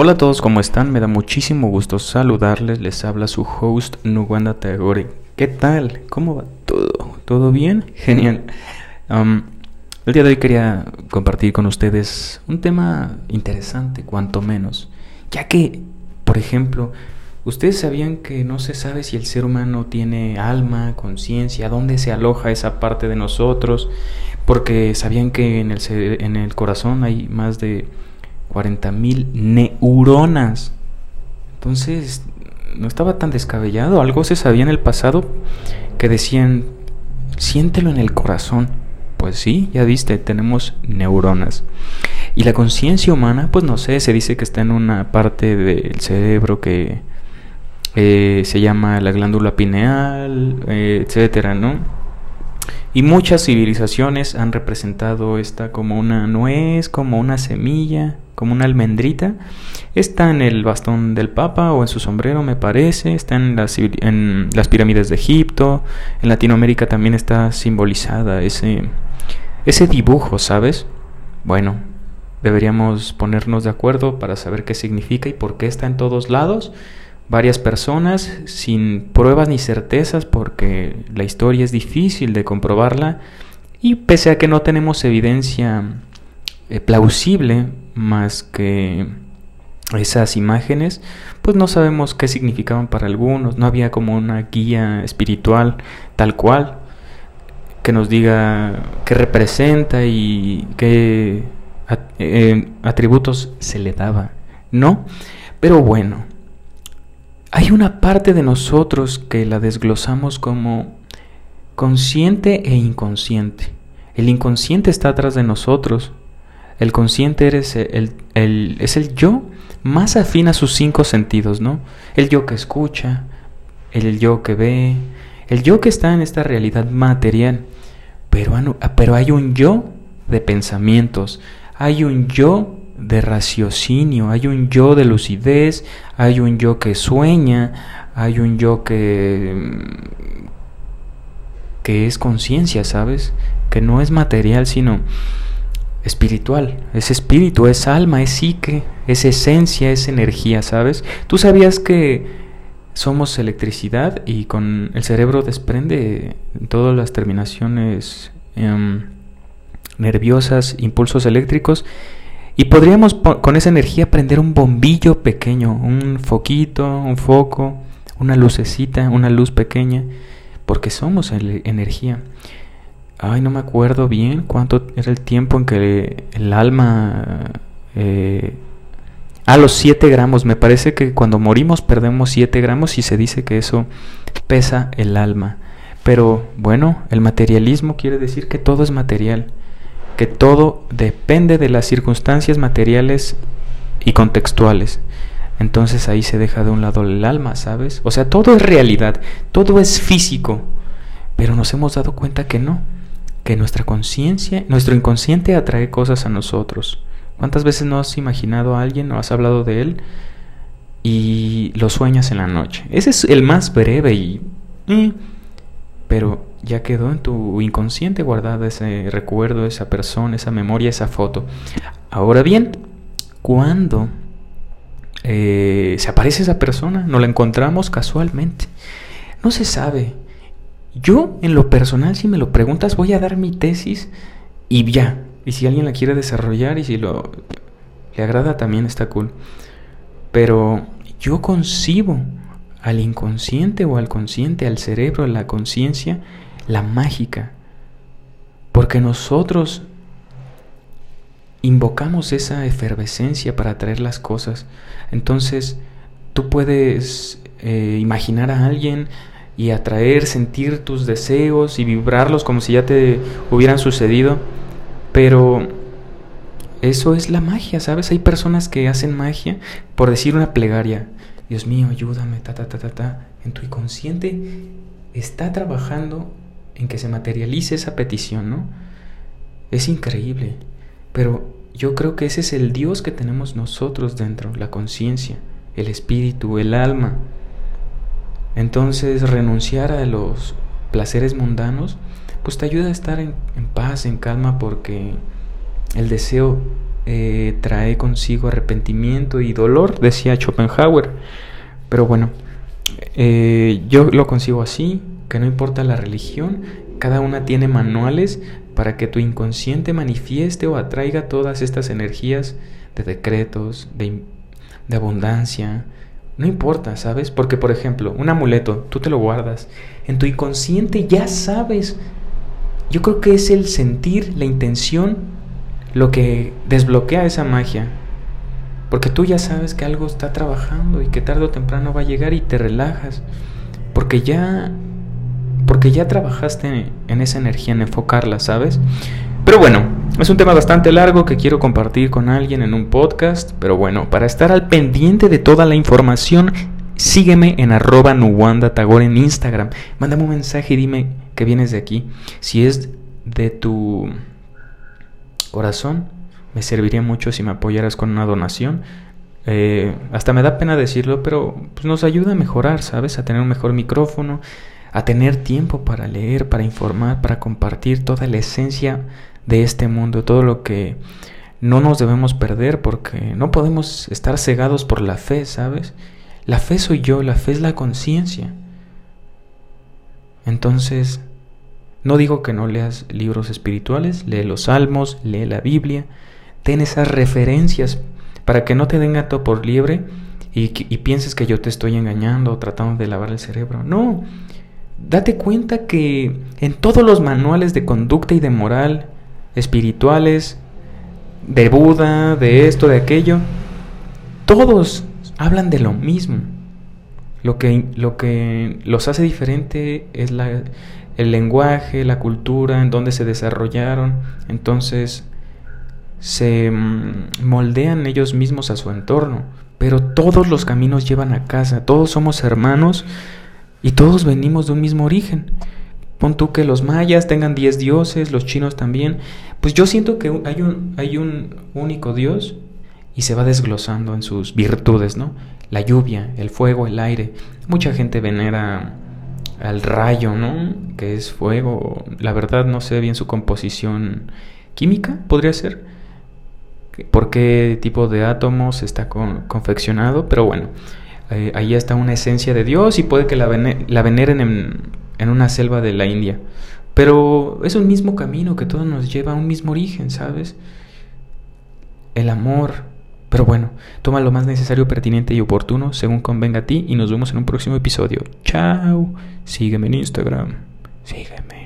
Hola a todos, ¿cómo están? Me da muchísimo gusto saludarles. Les habla su host Nuwanda Tagore. ¿Qué tal? ¿Cómo va todo? ¿Todo bien? Genial. Um, el día de hoy quería compartir con ustedes un tema interesante, cuanto menos. Ya que, por ejemplo, ustedes sabían que no se sabe si el ser humano tiene alma, conciencia, dónde se aloja esa parte de nosotros, porque sabían que en el, en el corazón hay más de 40.000 neuronas. Entonces, no estaba tan descabellado. Algo se sabía en el pasado que decían, siéntelo en el corazón. Pues sí, ya viste, tenemos neuronas. Y la conciencia humana, pues no sé, se dice que está en una parte del cerebro que eh, se llama la glándula pineal, eh, etcétera, ¿no? Y muchas civilizaciones han representado esta como una nuez, como una semilla, como una almendrita. Está en el bastón del Papa o en su sombrero, me parece. Está en las, pirámides de Egipto. En Latinoamérica también está simbolizada ese, ese dibujo, ¿sabes? Bueno, deberíamos ponernos de acuerdo para saber qué significa y por qué está en todos lados varias personas sin pruebas ni certezas porque la historia es difícil de comprobarla y pese a que no tenemos evidencia eh, plausible más que esas imágenes, pues no sabemos qué significaban para algunos, no había como una guía espiritual tal cual que nos diga qué representa y qué eh, atributos se le daba, ¿no? Pero bueno, hay una parte de nosotros que la desglosamos como consciente e inconsciente. El inconsciente está atrás de nosotros. El consciente eres el, es el yo más afín a sus cinco sentidos, ¿no? El yo que escucha, el yo que ve, el yo que está en esta realidad material. Pero, pero hay un yo de pensamientos, hay un yo de raciocinio, hay un yo de lucidez, hay un yo que sueña, hay un yo que que es conciencia, ¿sabes? Que no es material, sino espiritual. Es espíritu, es alma, es psique, es esencia, es energía, ¿sabes? Tú sabías que somos electricidad y con el cerebro desprende todas las terminaciones em, nerviosas, impulsos eléctricos y podríamos con esa energía prender un bombillo pequeño, un foquito, un foco, una lucecita, una luz pequeña, porque somos energía. Ay, no me acuerdo bien cuánto era el tiempo en que el alma... Eh, a los 7 gramos, me parece que cuando morimos perdemos 7 gramos y se dice que eso pesa el alma. Pero bueno, el materialismo quiere decir que todo es material que todo depende de las circunstancias materiales y contextuales. Entonces ahí se deja de un lado el alma, ¿sabes? O sea, todo es realidad, todo es físico, pero nos hemos dado cuenta que no, que nuestra conciencia, nuestro inconsciente atrae cosas a nosotros. ¿Cuántas veces no has imaginado a alguien o has hablado de él y lo sueñas en la noche? Ese es el más breve y... Eh, pero ya quedó en tu inconsciente guardada ese recuerdo, esa persona, esa memoria, esa foto. Ahora bien, cuando eh, se aparece esa persona, no la encontramos casualmente. No se sabe. Yo, en lo personal, si me lo preguntas, voy a dar mi tesis y ya. Y si alguien la quiere desarrollar y si lo le agrada, también está cool. Pero yo concibo al inconsciente o al consciente, al cerebro, a la conciencia, la mágica. Porque nosotros invocamos esa efervescencia para atraer las cosas. Entonces, tú puedes eh, imaginar a alguien y atraer, sentir tus deseos y vibrarlos como si ya te hubieran sucedido. Pero eso es la magia, ¿sabes? Hay personas que hacen magia por decir una plegaria. Dios mío, ayúdame, ta, ta, ta, ta, ta. En tu inconsciente está trabajando en que se materialice esa petición, ¿no? Es increíble, pero yo creo que ese es el Dios que tenemos nosotros dentro, la conciencia, el espíritu, el alma. Entonces renunciar a los placeres mundanos, pues te ayuda a estar en, paz, en calma, porque el deseo eh, trae consigo arrepentimiento y dolor, decía Schopenhauer. Pero bueno, eh, yo lo consigo así, que no importa la religión, cada una tiene manuales para que tu inconsciente manifieste o atraiga todas estas energías de decretos, de, de abundancia. No importa, ¿sabes? Porque, por ejemplo, un amuleto, tú te lo guardas. En tu inconsciente ya sabes. Yo creo que es el sentir, la intención, lo que desbloquea esa magia. Porque tú ya sabes que algo está trabajando y que tarde o temprano va a llegar y te relajas. Porque ya porque ya trabajaste en esa energía, en enfocarla, ¿sabes? Pero bueno, es un tema bastante largo que quiero compartir con alguien en un podcast, pero bueno, para estar al pendiente de toda la información, sígueme en arroba Tagore en Instagram. Mándame un mensaje y dime que vienes de aquí. Si es de tu corazón, me serviría mucho si me apoyaras con una donación. Eh, hasta me da pena decirlo, pero pues, nos ayuda a mejorar, ¿sabes? A tener un mejor micrófono, a tener tiempo para leer, para informar, para compartir toda la esencia de este mundo, todo lo que no nos debemos perder porque no podemos estar cegados por la fe, ¿sabes? La fe soy yo, la fe es la conciencia. Entonces, no digo que no leas libros espirituales, lee los salmos, lee la Biblia, ten esas referencias para que no te den gato por liebre y, y pienses que yo te estoy engañando o tratando de lavar el cerebro. No, date cuenta que en todos los manuales de conducta y de moral espirituales, de Buda, de esto, de aquello, todos hablan de lo mismo. Lo que, lo que los hace diferente es la, el lenguaje, la cultura, en donde se desarrollaron. Entonces se mm, moldean ellos mismos a su entorno. Pero todos los caminos llevan a casa, todos somos hermanos y todos venimos de un mismo origen. Pon tú que los mayas tengan 10 dioses, los chinos también. Pues yo siento que hay un, hay un único Dios y se va desglosando en sus virtudes, ¿no? La lluvia, el fuego, el aire. Mucha gente venera al rayo, ¿no? Que es fuego. La verdad no sé bien su composición química, podría ser. Por qué tipo de átomos está confeccionado, pero bueno. Ahí está una esencia de Dios y puede que la, veneren en, en, una selva de la India. Pero es un mismo camino que todo nos lleva a un mismo origen, ¿sabes? El amor. Pero bueno, toma lo más necesario, pertinente y oportuno según convenga a ti y nos vemos en un próximo episodio. Chao. Sígueme en Instagram. Sígueme.